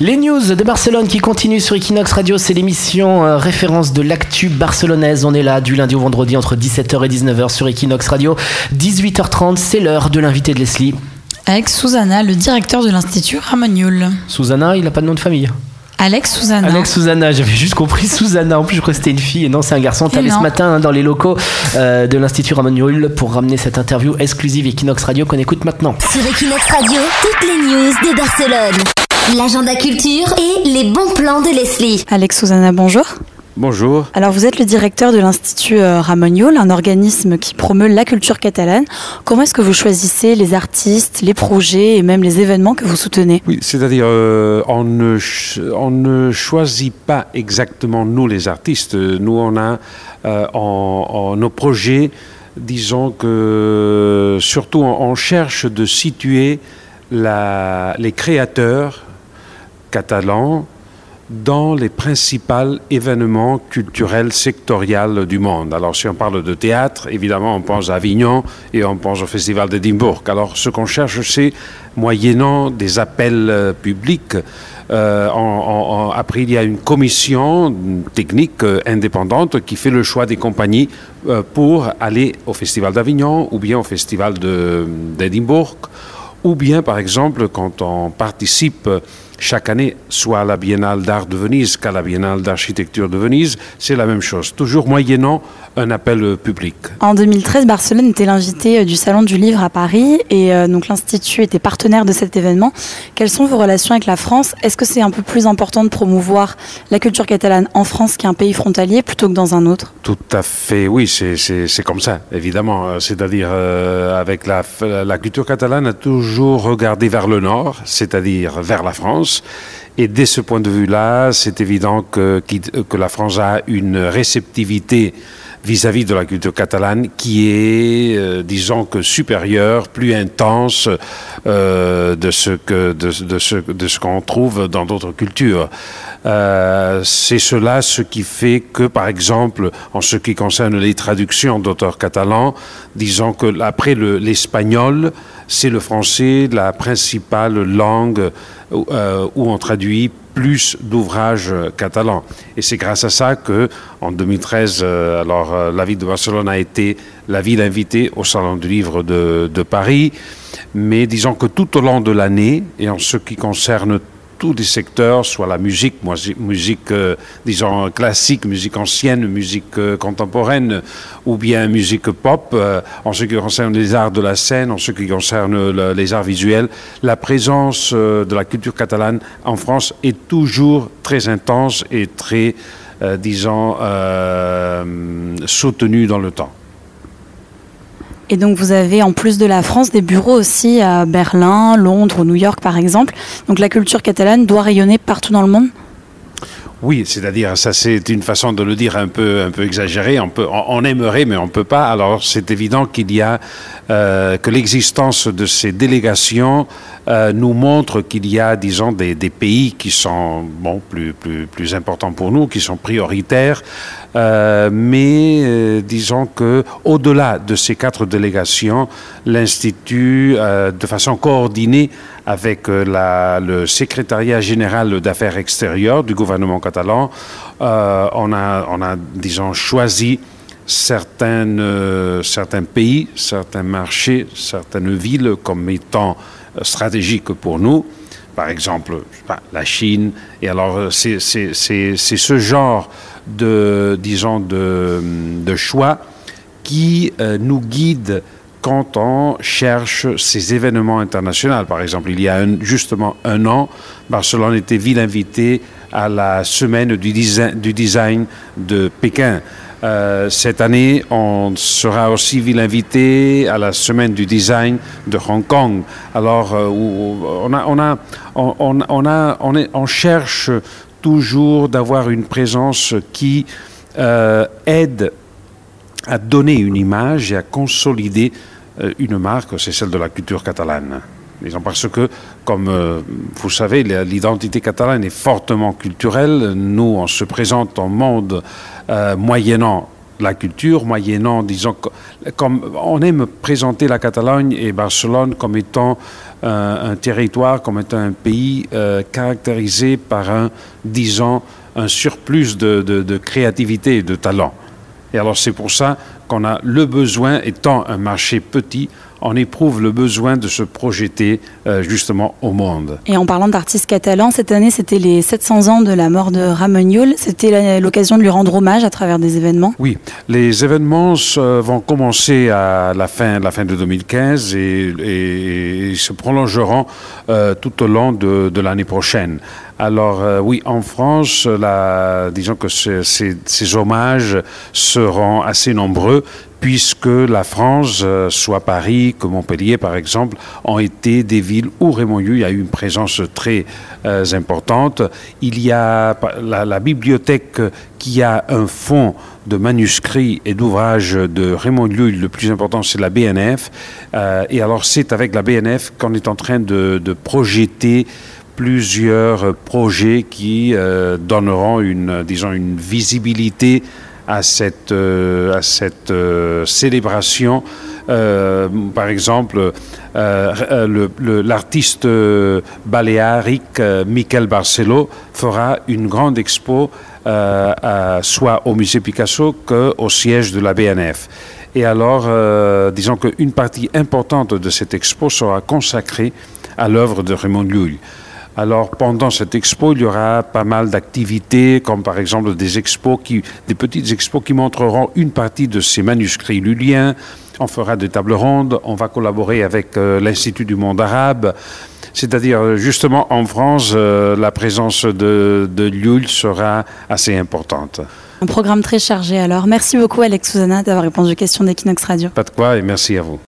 Les news de Barcelone qui continuent sur Equinox Radio, c'est l'émission euh, référence de l'actu barcelonaise. On est là du lundi au vendredi entre 17h et 19h sur Equinox Radio. 18h30, c'est l'heure de l'invité de Leslie. Avec Susanna, le directeur de l'Institut Ramonioul. Susanna, il n'a pas de nom de famille. Alex Susanna. Alex Susanna, j'avais juste compris Susanna. En plus, je crois que c'était une fille et non, c'est un garçon. T'es allé ce matin hein, dans les locaux euh, de l'Institut Ramonioul pour ramener cette interview exclusive Equinox Radio qu'on écoute maintenant. Sur Equinox Radio, toutes les news de Barcelone l'agenda culture et les bons plans de Leslie. Alex Susanna, bonjour. Bonjour. Alors vous êtes le directeur de l'Institut euh, Ramoniol, un organisme qui promeut la culture catalane. Comment est-ce que vous choisissez les artistes, les projets et même les événements que vous soutenez? Oui, c'est-à-dire euh, on, ne on ne choisit pas exactement nous les artistes. Nous on a euh, en, nos projets, disons que surtout on, cherche de situer la, les créateurs catalan dans les principaux événements culturels sectoriels du monde. Alors si on parle de théâtre, évidemment on pense à Avignon et on pense au Festival d'Édimbourg. Alors ce qu'on cherche c'est, moyennant des appels euh, publics, euh, après, il y a une commission technique euh, indépendante qui fait le choix des compagnies pour aller au Festival d'Avignon ou bien au Festival d'Édimbourg, ou bien, par exemple, quand on participe chaque année, soit à la Biennale d'art de Venise qu'à la Biennale d'architecture de Venise, c'est la même chose, toujours moyennant un appel public. En 2013, Barcelone était l'invité euh, du Salon du Livre à Paris et euh, donc l'Institut était partenaire de cet événement. Quelles sont vos relations avec la France? Est-ce que c'est un peu plus important de promouvoir la culture catalane en France qu'un pays frontalier plutôt que dans un autre? Tout à fait, oui, c'est comme ça, évidemment. Euh, c'est-à-dire, avec la, la culture catalane a toujours regardé vers le nord, c'est-à-dire vers la France et dès ce point de vue-là, c'est évident que, la France a une réceptivité vis-à-vis de la culture catalane qui est, euh, disons supérieure, plus intense euh, de ce que de, ce de ce qu'on trouve dans d'autres cultures. Euh, c'est cela ce qui fait que, par exemple, en ce qui concerne les traductions d'auteurs catalans, disons que après l'espagnol, c'est le français la principale langue euh, où on traduit plus d'ouvrages catalans. Et c'est grâce à ça que, en 2013, euh, alors euh, la ville de Barcelone a été la ville invitée au Salon du Livre de, de Paris. Mais disons que tout au long de l'année, et en ce qui concerne tous les secteurs, soit la musique, musique, euh, disons, classique, musique ancienne, musique euh, contemporaine, ou bien musique pop, euh, en ce qui concerne les arts de la scène, en ce qui concerne les arts visuels, la présence de la culture catalane en France est toujours très intense et très, disons, soutenue dans le temps. Et donc vous avez en plus de la France des bureaux aussi à Berlin, Londres, New York par exemple. Donc la culture catalane doit rayonner partout dans le monde? Oui, c'est-à-dire, ça c'est une façon de le dire un peu, un peu exagérée. On, peut, on, aimerait, mais on ne peut pas. Alors c'est évident qu'il y a, euh, que l'existence de ces délégations euh, nous montre qu'il y a, disons, des, des, pays qui sont bon, plus, plus, plus importants pour nous, qui sont prioritaires. Euh, mais euh, disons que au-delà de ces quatre délégations, l'Institut, euh, de façon coordonnée avec la, le secrétariat général d'affaires extérieures du gouvernement catalan, on, a, on a, disons, choisi certains pays, certains marchés, certaines villes comme étant stratégiques pour nous par exemple la Chine. Et alors, c'est ce genre de, disons, de, de choix qui euh, nous guide quand on cherche ces événements internationaux. Par exemple, il y a justement un an, Barcelone était ville invitée à la semaine du du design de Pékin. Euh, cette année, on sera aussi ville invité à la semaine du design de Hong Kong. Alors, on cherche toujours d'avoir une présence qui euh, aide à donner une image et à consolider euh, une marque, c'est celle de la culture catalane. Disons parce que, comme euh, vous savez, l'identité catalane est fortement culturelle. Nous, on se présente au monde moyennant la culture, moyennant, disons, comme on aime présenter la Catalogne et Barcelone comme étant un, territoire comme étant un pays caractérisé par un, disons, un surplus de, de créativité et de talent. Et alors c'est pour ça qu'on a le besoin, étant un marché petit, on éprouve le besoin de se projeter euh, justement au monde. Et en parlant d'artistes catalans, cette année c'était les 700 ans de la mort de Ramon Llull. C'était l'occasion de lui rendre hommage à travers des événements Oui, les événements vont commencer à la fin, la fin de 2015 et, se prolongeront euh, tout au long de, l'année prochaine. Alors euh, oui, en France, disons que ces hommages seront assez nombreux puisque la France, euh, soit Paris que Montpellier par exemple, ont été des villes où Raymond Llull a eu une présence très euh, importante. Il y a la, bibliothèque qui a un fonds de manuscrits et d'ouvrages de Raymond Llull, le plus important c'est la BNF. Et alors c'est avec la BNF qu'on est en train de projeter plusieurs projets qui donneront une, disons, une visibilité à cette, euh, à cette euh, célébration. Euh, par exemple, l'artiste baléarique Michael Barcelo fera une grande expo soit au musée Picasso qu'au siège de la BNF. Et alors, disons qu'une partie importante de cette expo sera consacrée à l'œuvre de Raymond Llull. Alors pendant cette expo, il y aura pas mal d'activités, comme par exemple des expos qui, des petites expos qui montreront une partie de ces manuscrits luliens. On fera des tables rondes. On va collaborer avec euh, l'Institut du monde arabe. C'est-à-dire, justement, en France, euh, la présence de, de sera assez importante. Un programme très chargé alors. Merci beaucoup, Alex Susanna, d'avoir répondu aux questions d'Equinox Radio. Pas de quoi et merci à vous.